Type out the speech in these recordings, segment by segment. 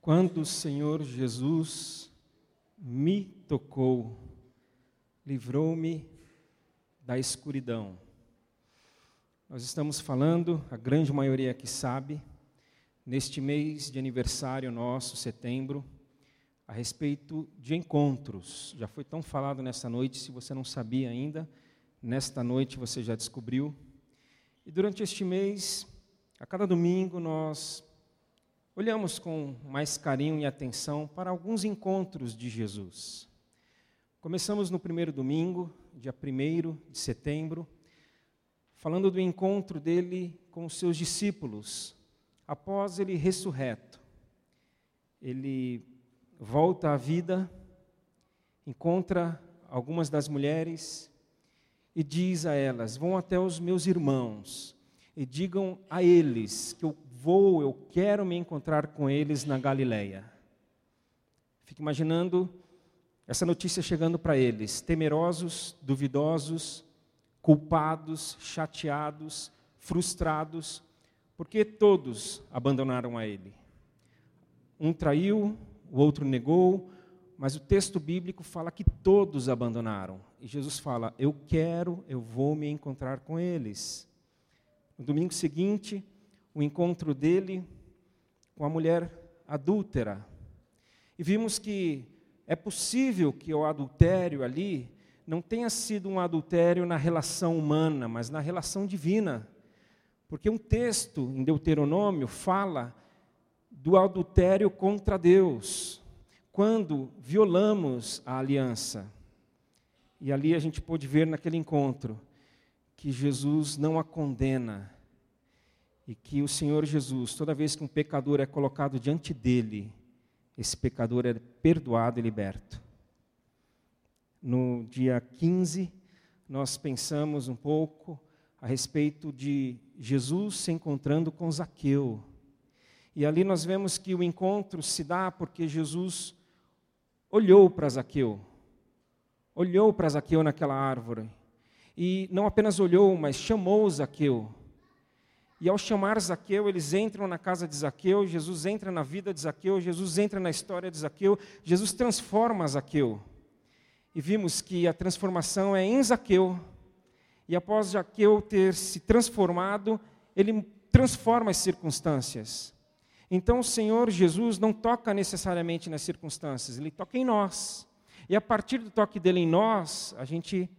Quando o Senhor Jesus me tocou, livrou-me da escuridão. Nós estamos falando, a grande maioria que sabe, neste mês de aniversário nosso, setembro, a respeito de encontros. Já foi tão falado nessa noite, se você não sabia ainda, nesta noite você já descobriu. E durante este mês, a cada domingo, nós olhamos com mais carinho e atenção para alguns encontros de Jesus. Começamos no primeiro domingo, dia 1 de setembro, falando do encontro dele com os seus discípulos, após ele ressurreto. Ele volta à vida, encontra algumas das mulheres e diz a elas: Vão até os meus irmãos e digam a eles que eu vou, eu quero me encontrar com eles na Galileia. Fico imaginando essa notícia chegando para eles, temerosos, duvidosos, culpados, chateados, frustrados, porque todos abandonaram a ele. Um traiu, o outro negou, mas o texto bíblico fala que todos abandonaram. E Jesus fala: Eu quero, eu vou me encontrar com eles. No domingo seguinte, o encontro dele com a mulher adúltera. E vimos que é possível que o adultério ali não tenha sido um adultério na relação humana, mas na relação divina. Porque um texto em Deuteronômio fala do adultério contra Deus, quando violamos a aliança. E ali a gente pôde ver naquele encontro que Jesus não a condena, e que o Senhor Jesus, toda vez que um pecador é colocado diante dele, esse pecador é perdoado e liberto. No dia 15, nós pensamos um pouco a respeito de Jesus se encontrando com Zaqueu. E ali nós vemos que o encontro se dá porque Jesus olhou para Zaqueu, olhou para Zaqueu naquela árvore, e não apenas olhou, mas chamou Zaqueu. E ao chamar Zaqueu, eles entram na casa de Zaqueu, Jesus entra na vida de Zaqueu, Jesus entra na história de Zaqueu, Jesus transforma Zaqueu. E vimos que a transformação é em Zaqueu. E após Zaqueu ter se transformado, ele transforma as circunstâncias. Então o Senhor Jesus não toca necessariamente nas circunstâncias, ele toca em nós. E a partir do toque dele em nós, a gente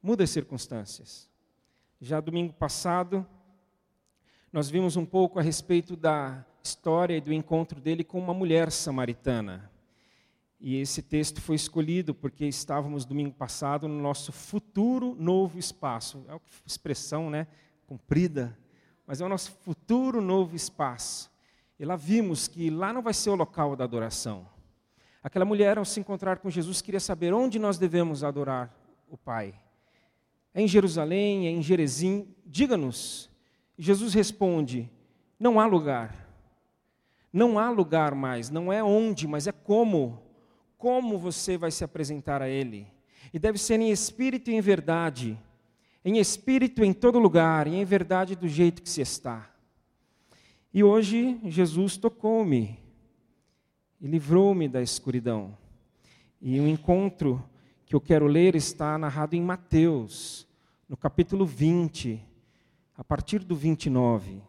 muda as circunstâncias. Já domingo passado, nós vimos um pouco a respeito da história e do encontro dele com uma mulher samaritana. E esse texto foi escolhido porque estávamos domingo passado no nosso futuro novo espaço. É uma expressão, né, comprida, mas é o nosso futuro novo espaço. E lá vimos que lá não vai ser o local da adoração. Aquela mulher, ao se encontrar com Jesus, queria saber onde nós devemos adorar o Pai. É em Jerusalém, é em Jerezim? Diga-nos. Jesus responde: não há lugar. Não há lugar mais, não é onde, mas é como. Como você vai se apresentar a Ele. E deve ser em espírito e em verdade. Em espírito em todo lugar, e em verdade do jeito que se está. E hoje Jesus tocou-me e livrou-me da escuridão. E o encontro que eu quero ler está narrado em Mateus, no capítulo 20 a partir do 29.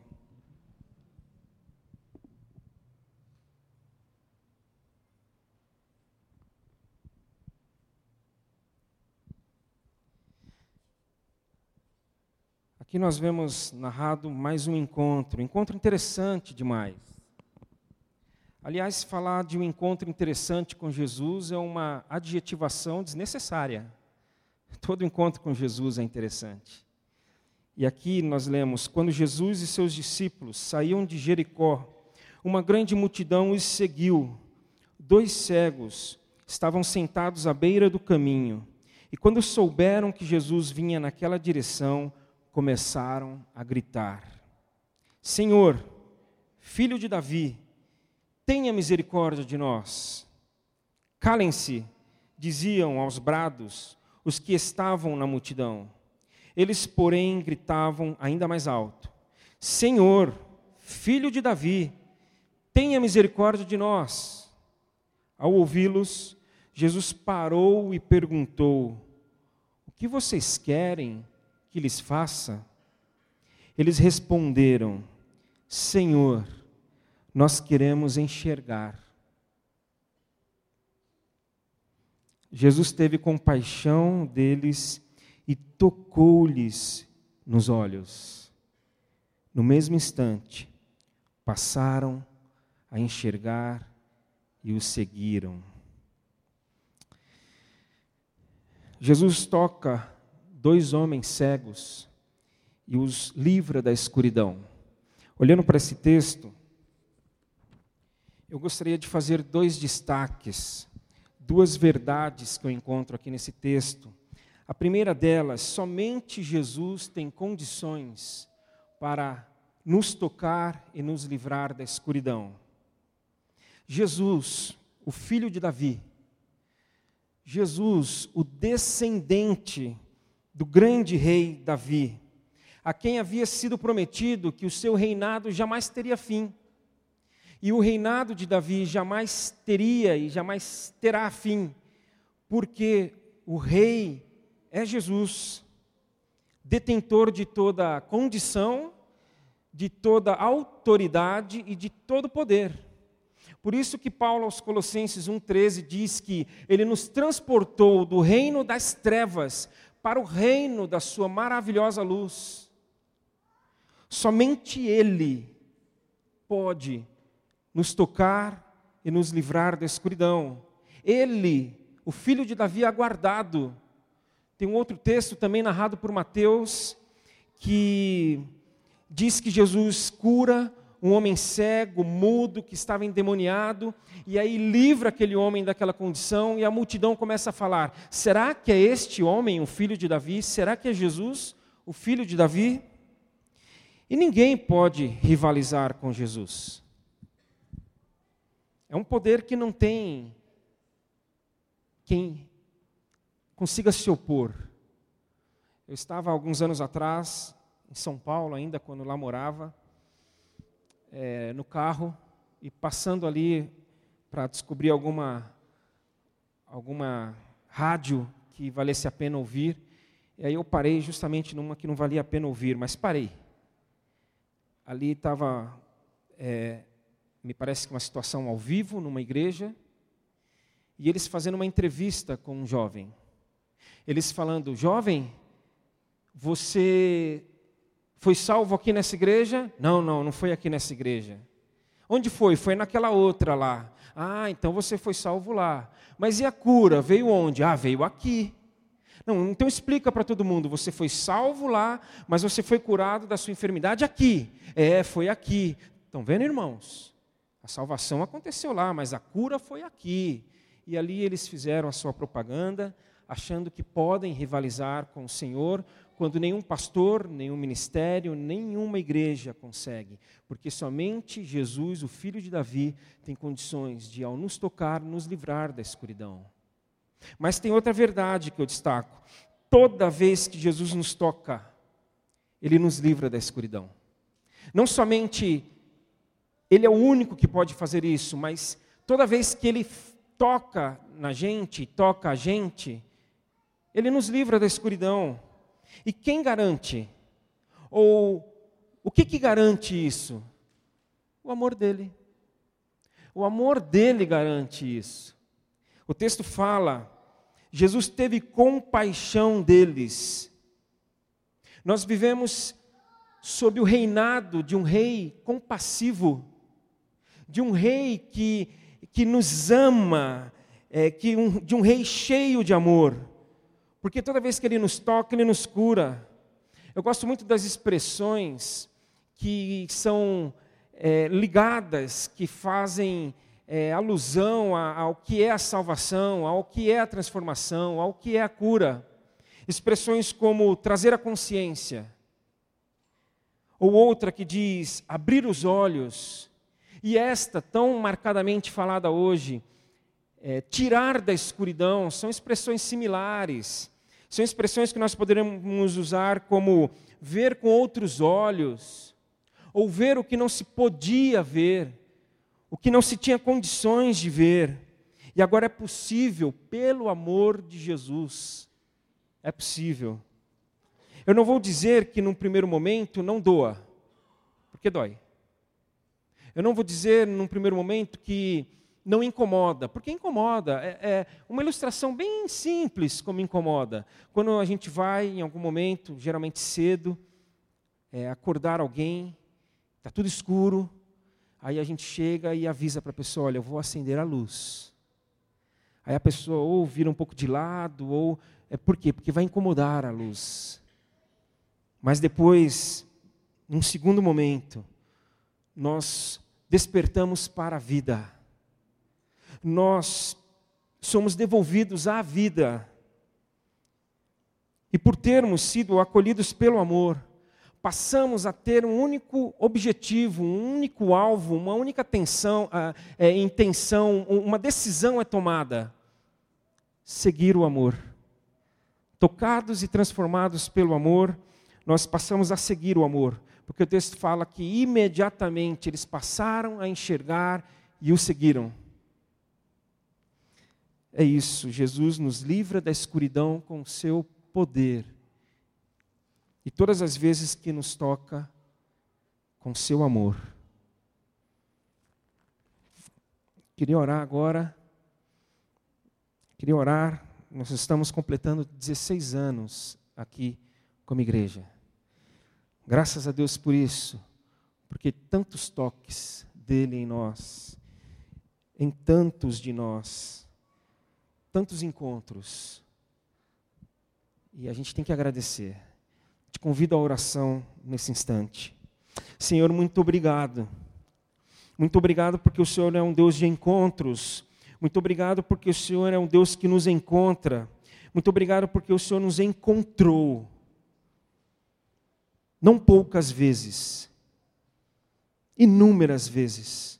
Aqui nós vemos narrado mais um encontro, encontro interessante demais. Aliás, falar de um encontro interessante com Jesus é uma adjetivação desnecessária. Todo encontro com Jesus é interessante. E aqui nós lemos: quando Jesus e seus discípulos saíam de Jericó, uma grande multidão os seguiu. Dois cegos estavam sentados à beira do caminho. E quando souberam que Jesus vinha naquela direção, começaram a gritar: Senhor, filho de Davi, tenha misericórdia de nós. Calem-se, diziam aos brados os que estavam na multidão. Eles, porém, gritavam ainda mais alto: Senhor, filho de Davi, tenha misericórdia de nós. Ao ouvi-los, Jesus parou e perguntou: O que vocês querem que lhes faça? Eles responderam: Senhor, nós queremos enxergar. Jesus teve compaixão deles e tocou-lhes nos olhos. No mesmo instante, passaram a enxergar e o seguiram. Jesus toca dois homens cegos e os livra da escuridão. Olhando para esse texto, eu gostaria de fazer dois destaques, duas verdades que eu encontro aqui nesse texto. A primeira delas, somente Jesus tem condições para nos tocar e nos livrar da escuridão. Jesus, o filho de Davi, Jesus, o descendente do grande rei Davi, a quem havia sido prometido que o seu reinado jamais teria fim. E o reinado de Davi jamais teria e jamais terá fim, porque o rei é Jesus, detentor de toda condição, de toda autoridade e de todo poder. Por isso que Paulo aos Colossenses 1:13 diz que ele nos transportou do reino das trevas para o reino da sua maravilhosa luz. Somente ele pode nos tocar e nos livrar da escuridão. Ele, o filho de Davi aguardado. Tem um outro texto também narrado por Mateus que diz que Jesus cura um homem cego, mudo, que estava endemoniado, e aí livra aquele homem daquela condição, e a multidão começa a falar: será que é este homem o filho de Davi? Será que é Jesus o filho de Davi? E ninguém pode rivalizar com Jesus. É um poder que não tem quem consiga se opor. Eu estava alguns anos atrás, em São Paulo, ainda quando lá morava, é, no carro e passando ali para descobrir alguma, alguma rádio que valesse a pena ouvir. E aí eu parei justamente numa que não valia a pena ouvir, mas parei. Ali estava, é, me parece que uma situação ao vivo, numa igreja, e eles fazendo uma entrevista com um jovem. Eles falando, jovem, você foi salvo aqui nessa igreja? Não, não, não foi aqui nessa igreja. Onde foi? Foi naquela outra lá. Ah, então você foi salvo lá. Mas e a cura? Veio onde? Ah, veio aqui. Não, então explica para todo mundo. Você foi salvo lá, mas você foi curado da sua enfermidade aqui. É, foi aqui. Estão vendo, irmãos? A salvação aconteceu lá, mas a cura foi aqui. E ali eles fizeram a sua propaganda, achando que podem rivalizar com o Senhor, quando nenhum pastor, nenhum ministério, nenhuma igreja consegue, porque somente Jesus, o filho de Davi, tem condições de, ao nos tocar, nos livrar da escuridão. Mas tem outra verdade que eu destaco: toda vez que Jesus nos toca, ele nos livra da escuridão. Não somente ele é o único que pode fazer isso, mas toda vez que ele toca na gente, toca a gente, ele nos livra da escuridão. E quem garante? Ou o que, que garante isso? O amor dele. O amor dele garante isso. O texto fala: Jesus teve compaixão deles. Nós vivemos sob o reinado de um rei compassivo, de um rei que, que nos ama, é, que um, de um rei cheio de amor. Porque toda vez que Ele nos toca, Ele nos cura. Eu gosto muito das expressões que são é, ligadas, que fazem é, alusão a, ao que é a salvação, ao que é a transformação, ao que é a cura. Expressões como trazer a consciência, ou outra que diz abrir os olhos, e esta, tão marcadamente falada hoje, é, tirar da escuridão, são expressões similares. São expressões que nós poderíamos usar como ver com outros olhos, ou ver o que não se podia ver, o que não se tinha condições de ver, e agora é possível pelo amor de Jesus. É possível. Eu não vou dizer que num primeiro momento não doa, porque dói. Eu não vou dizer num primeiro momento que não incomoda, porque incomoda. É, é, uma ilustração bem simples como incomoda. Quando a gente vai, em algum momento, geralmente cedo, é, acordar alguém, está tudo escuro, aí a gente chega e avisa para a pessoa: olha, eu vou acender a luz. Aí a pessoa ou vira um pouco de lado, ou. É por quê? Porque vai incomodar a luz. Mas depois, num segundo momento, nós despertamos para a vida. Nós somos devolvidos à vida. E por termos sido acolhidos pelo amor, passamos a ter um único objetivo, um único alvo, uma única atenção, uh, é, intenção, uma decisão é tomada: seguir o amor. Tocados e transformados pelo amor, nós passamos a seguir o amor, porque o texto fala que imediatamente eles passaram a enxergar e o seguiram. É isso, Jesus nos livra da escuridão com o seu poder. E todas as vezes que nos toca, com seu amor. Queria orar agora. Queria orar. Nós estamos completando 16 anos aqui como igreja. Graças a Deus por isso, porque tantos toques dele em nós, em tantos de nós, tantos encontros. E a gente tem que agradecer. Te convido à oração nesse instante. Senhor, muito obrigado. Muito obrigado porque o Senhor é um Deus de encontros. Muito obrigado porque o Senhor é um Deus que nos encontra. Muito obrigado porque o Senhor nos encontrou não poucas vezes, inúmeras vezes.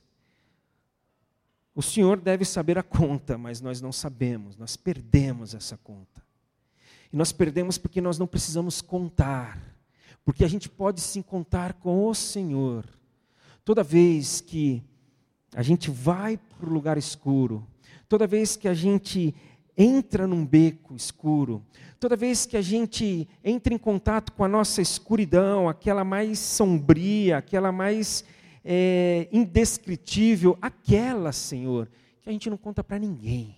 O Senhor deve saber a conta, mas nós não sabemos, nós perdemos essa conta. E nós perdemos porque nós não precisamos contar, porque a gente pode sim contar com o Senhor. Toda vez que a gente vai para o lugar escuro, toda vez que a gente entra num beco escuro, toda vez que a gente entra em contato com a nossa escuridão, aquela mais sombria, aquela mais é, indescritível, aquela, Senhor, que a gente não conta para ninguém.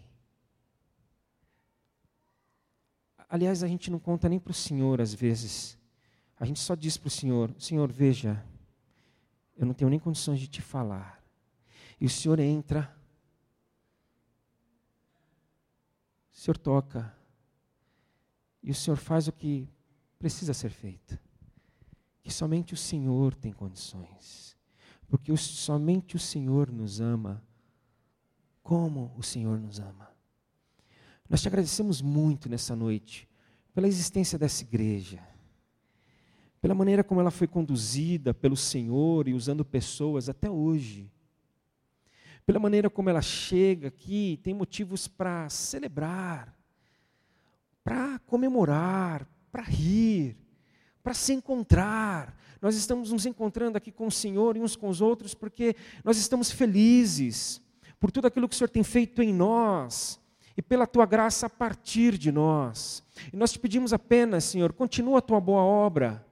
Aliás, a gente não conta nem para o Senhor às vezes. A gente só diz para o Senhor: Senhor, veja, eu não tenho nem condições de te falar. E o Senhor entra O Senhor toca. E o Senhor faz o que precisa ser feito. Que somente o Senhor tem condições. Porque somente o Senhor nos ama como o Senhor nos ama. Nós te agradecemos muito nessa noite pela existência dessa igreja, pela maneira como ela foi conduzida pelo Senhor e usando pessoas até hoje pela maneira como ela chega aqui, tem motivos para celebrar, para comemorar, para rir, para se encontrar. Nós estamos nos encontrando aqui com o Senhor e uns com os outros porque nós estamos felizes por tudo aquilo que o Senhor tem feito em nós e pela tua graça a partir de nós. E nós te pedimos apenas, Senhor, continua a tua boa obra.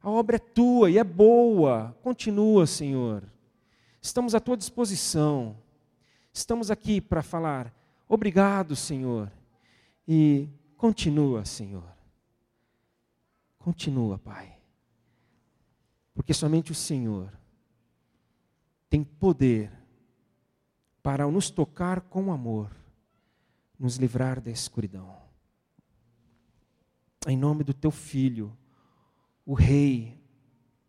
A obra é tua e é boa. Continua, Senhor. Estamos à tua disposição. Estamos aqui para falar, obrigado, Senhor. E continua, Senhor. Continua, Pai. Porque somente o Senhor tem poder para nos tocar com amor, nos livrar da escuridão. Em nome do teu filho, o Rei,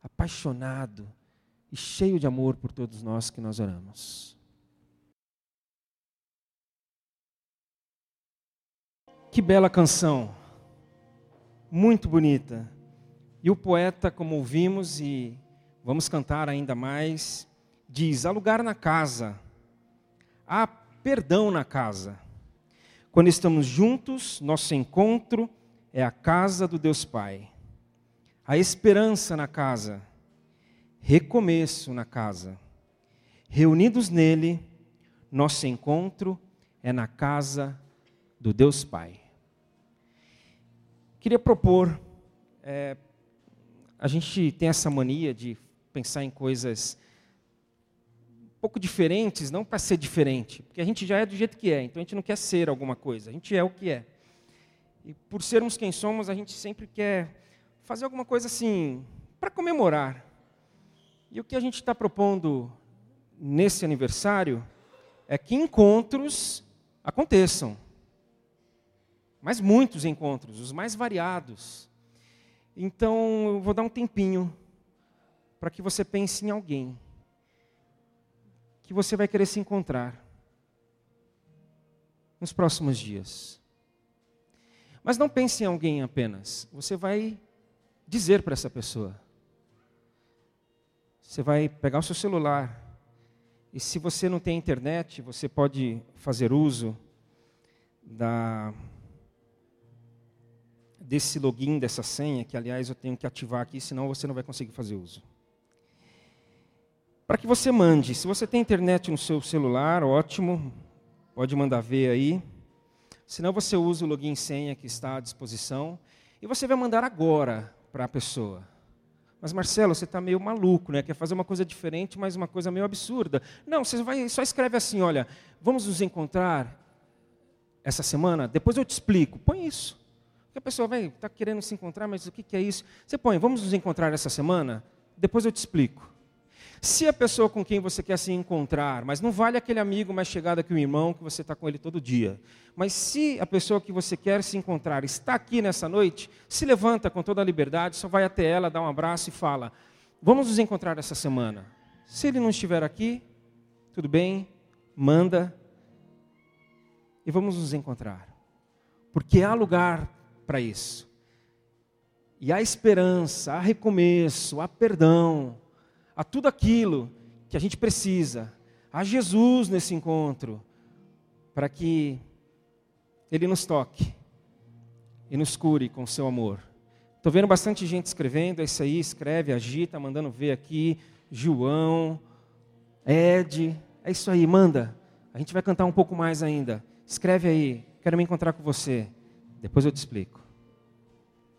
apaixonado, e cheio de amor por todos nós que nós oramos. Que bela canção, muito bonita. E o poeta, como ouvimos e vamos cantar ainda mais, diz: há lugar na casa, há perdão na casa. Quando estamos juntos, nosso encontro é a casa do Deus Pai. Há esperança na casa recomeço na casa. reunidos nele, nosso encontro é na casa do Deus Pai. Queria propor, é, a gente tem essa mania de pensar em coisas um pouco diferentes, não para ser diferente, porque a gente já é do jeito que é, então a gente não quer ser alguma coisa, a gente é o que é. E por sermos quem somos, a gente sempre quer fazer alguma coisa assim, para comemorar. E o que a gente está propondo nesse aniversário é que encontros aconteçam. Mas muitos encontros, os mais variados. Então, eu vou dar um tempinho para que você pense em alguém que você vai querer se encontrar nos próximos dias. Mas não pense em alguém apenas. Você vai dizer para essa pessoa. Você vai pegar o seu celular. E se você não tem internet, você pode fazer uso da desse login, dessa senha, que aliás eu tenho que ativar aqui, senão você não vai conseguir fazer uso. Para que você mande, se você tem internet no seu celular, ótimo, pode mandar ver aí. Senão você usa o login senha que está à disposição e você vai mandar agora para a pessoa. Mas Marcelo, você está meio maluco, né? Quer fazer uma coisa diferente, mas uma coisa meio absurda. Não, você vai, só escreve assim, olha, vamos nos encontrar essa semana. Depois eu te explico. Põe isso. Porque a pessoa vai estar tá querendo se encontrar, mas o que, que é isso? Você põe, vamos nos encontrar essa semana. Depois eu te explico. Se a pessoa com quem você quer se encontrar, mas não vale aquele amigo mais chegado que o irmão que você está com ele todo dia. Mas se a pessoa que você quer se encontrar está aqui nessa noite, se levanta com toda a liberdade, só vai até ela, dá um abraço e fala: Vamos nos encontrar essa semana. Se ele não estiver aqui, tudo bem, manda e vamos nos encontrar. Porque há lugar para isso. E há esperança, há recomeço, há perdão a tudo aquilo que a gente precisa, a Jesus nesse encontro, para que Ele nos toque e nos cure com o seu amor. Estou vendo bastante gente escrevendo, é isso aí, escreve, agita, mandando ver aqui, João, Ed, é isso aí, manda. A gente vai cantar um pouco mais ainda. Escreve aí, quero me encontrar com você. Depois eu te explico.